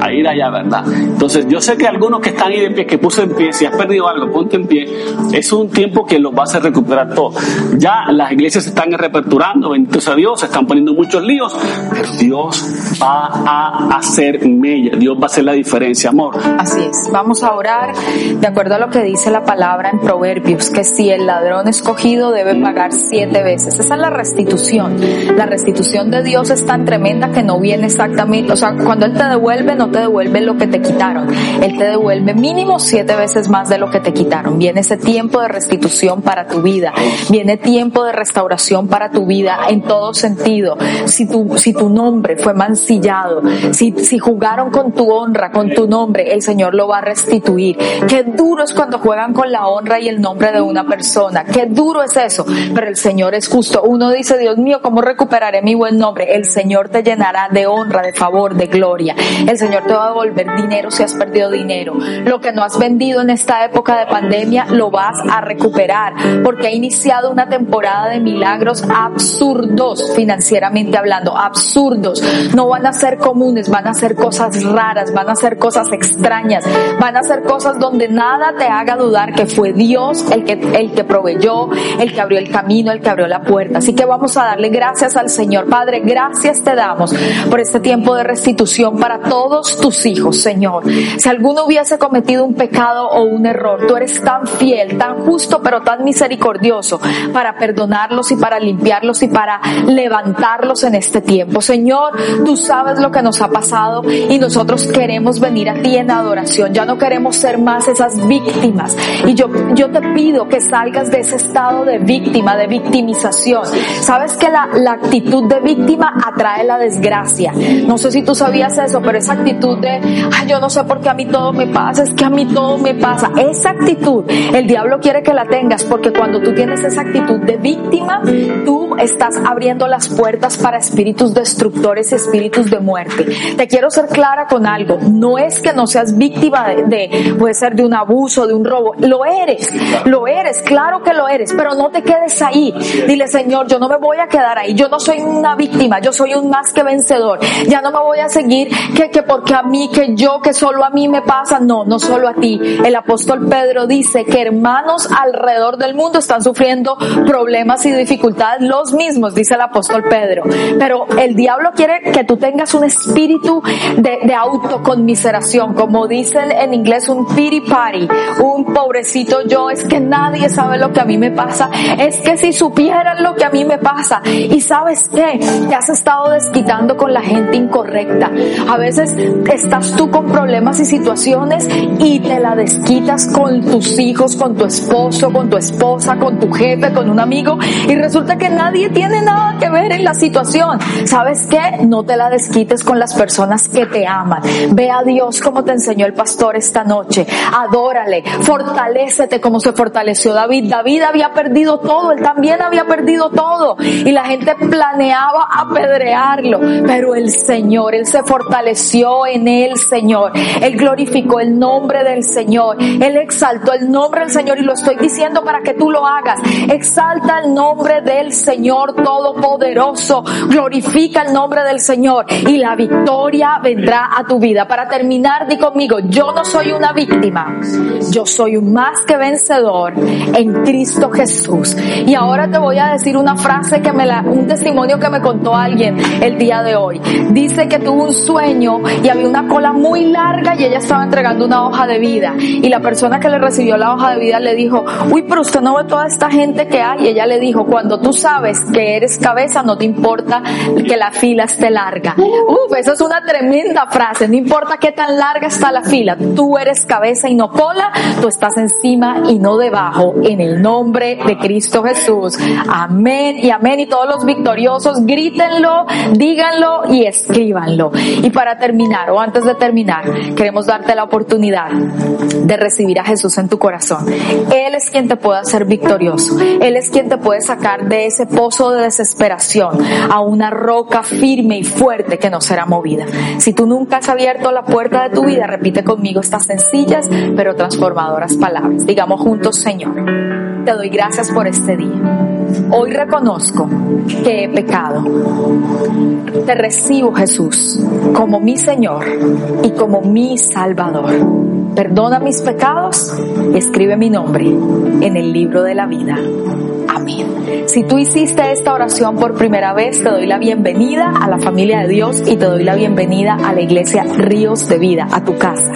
a ir allá, ¿verdad? Entonces, yo sé que algunos que están ahí de pie, que puse en pie, si has perdido algo, ponte en pie, es un tiempo que los vas a recuperar todo. Ya las iglesias están reaperturando, bendito sea Dios, se están poniendo muchos líos, pero Dios va a hacer mella, Dios va a hacer la diferencia, amor. Así es, vamos a orar de acuerdo a lo que dice la palabra en Proverbios, que si el ladrón escogido debe pagar siete veces, esa es la restitución. La restitución de Dios es tan tremenda que no viene exactamente, o sea, cuando Él te devuelve, no te devuelve lo que te quitaron. Él te devuelve mínimo siete veces más de lo que te quitaron. Viene ese tiempo de restitución para tu vida. Viene tiempo de restauración para tu vida en todo sentido. Si tu, si tu nombre fue mancillado, si, si jugaron con tu honra, con tu nombre, el Señor lo va a restituir. Qué duro es cuando juegan con la honra y el nombre de una persona. Qué duro es eso. Pero el Señor es justo. Uno dice, Dios mío, ¿cómo recuperaré mi buen nombre? El Señor te llenará de honra, de favor, de gloria. El Señor te va a devolver dinero si has perdido dinero. Lo que no has vendido en esta época de pandemia lo vas a recuperar porque ha iniciado una temporada de milagros absurdos financieramente hablando, absurdos. No van a ser comunes, van a ser cosas raras, van a ser cosas extrañas, van a ser cosas donde nada te haga dudar que fue Dios el que, el que proveyó, el que abrió el camino, el que abrió la puerta. Así que vamos a darle gracias al Señor. Padre, gracias te damos por este tiempo de restitución para todos tus hijos, Señor. Si alguno hubiese cometido un pecado o un error, tú eres tan fiel, tan justo, pero tan misericordioso para perdonarlos y para limpiarlos y para levantarlos en este tiempo. Señor, tú sabes lo que nos ha pasado y nosotros queremos venir a ti en adoración. Ya no queremos ser más esas víctimas. Y yo, yo te pido que salgas de ese estado de víctima, de victimización. Sabes que la, la actitud de víctima atrae la desgracia. No sé si tú sabías eso, pero esa actitud de, ay, yo no sé por qué a mí todo me pasa, es que a mí todo me pasa. Esa actitud, el diablo quiere que la tengas porque cuando tú tienes esa actitud de víctima, tú estás abriendo las puertas para espíritus destructores espíritus de muerte. Te quiero ser clara con algo. No es que no seas víctima de, de puede ser de un abuso, de un robo. Lo eres, lo eres, claro que lo eres, pero no te quedes ahí. Dile, Señor, yo no me voy a quedar ahí. Yo no soy una víctima, yo soy un más que vencedor. Ya no me voy a seguir que, que porque a mí, que yo, que solo a mí me pasa. No, no solo a ti. El apóstol Pedro dice que hermanos alrededor del mundo están sufriendo problemas y dificultades los mismos, dice el apóstol Pedro. Pero el diablo quiere que tú tengas un espíritu de, de autoconmiseración, como dicen en inglés un pity party, un pobrecito yo, es que nadie sabe lo que a mí me pasa, es que si supieran lo que a mí me pasa, y sabes qué, te has estado desquitando con la gente incorrecta. A veces estás tú con problemas y situaciones y te la desquitas con tus hijos, con tu esposo, con tu esposa, con tu jefe, con un amigo, y resulta que nadie tiene nada que ver en la situación. ¿Sabes qué? No te la desquites con las personas que te aman. Ve a Dios como te enseñó el pastor esta noche. Adórale, fortalécete como se fortaleció David. David había perdido todo, él también había perdido todo. Y la gente planeaba apedrearlo. Pero el Señor, él se fortaleció en el Señor. Él glorificó el nombre del Señor. Él exaltó el nombre del Señor y lo estoy diciendo para que tú lo hagas. Exalta el nombre del Señor Todopoderoso. Glorifica el nombre del Señor y la victoria vendrá a tu vida. Para terminar, di conmigo, yo no soy una víctima. Yo soy un más que vencedor en Cristo Jesús. Y ahora te voy a decir una frase que me la, un testimonio que me contó alguien el día de hoy. Dice que tuvo un sueño y había una cola muy larga y ella estaba entregando una hoja de vida. Y la persona que le recibió la hoja de vida le dijo, uy, pero usted no ve toda esta gente que hay. Y ella le dijo, cuando tú sabes que eres cabeza, no te importa que la fila esté larga. Uf, eso es una tremenda frase. No importa qué tan larga está la fila. Tú eres cabeza y no cola. Tú estás encima y no debajo. En el nombre de Cristo Jesús. Amén y amén. Y todos los victoriosos, grítenlo, díganlo y escríbanlo. Y para terminar, o antes de terminar, queremos darte la oportunidad de recibir a Jesús en tu corazón. Él es quien te puede hacer victorioso. Él es quien te puede sacar de ese pozo de desesperación a una roca firme y fuerte que no será movida. Si tú nunca has abierto la puerta de tu vida, repite conmigo estas sencillas pero transformadoras palabras. Digamos juntos, Señor, te doy gracias por este día. Hoy reconozco que he pecado. Te recibo, Jesús, como mi Señor y como mi Salvador. Perdona mis pecados y escribe mi nombre en el libro de la vida. Si tú hiciste esta oración por primera vez, te doy la bienvenida a la familia de Dios y te doy la bienvenida a la iglesia Ríos de Vida, a tu casa.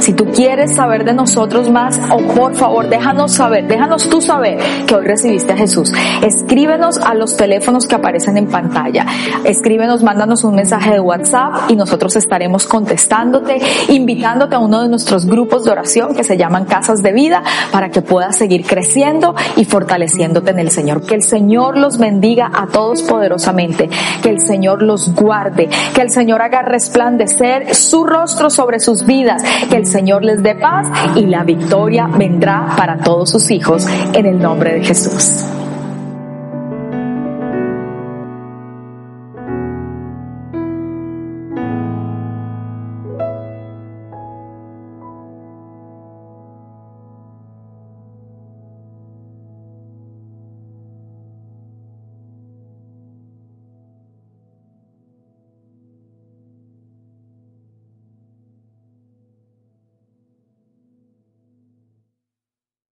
Si tú quieres saber de nosotros más, o por favor, déjanos saber, déjanos tú saber que hoy recibiste a Jesús. Escríbenos a los teléfonos que aparecen en pantalla. Escríbenos, mándanos un mensaje de WhatsApp y nosotros estaremos contestándote, invitándote a uno de nuestros grupos de oración que se llaman Casas de Vida para que puedas seguir creciendo y fortaleciéndote en el Señor. Que el Señor los bendiga a todos poderosamente. Que el Señor los guarde. Que el Señor haga resplandecer su rostro sobre sus vidas. Que el Señor les dé paz y la victoria vendrá para todos sus hijos en el nombre de Jesús.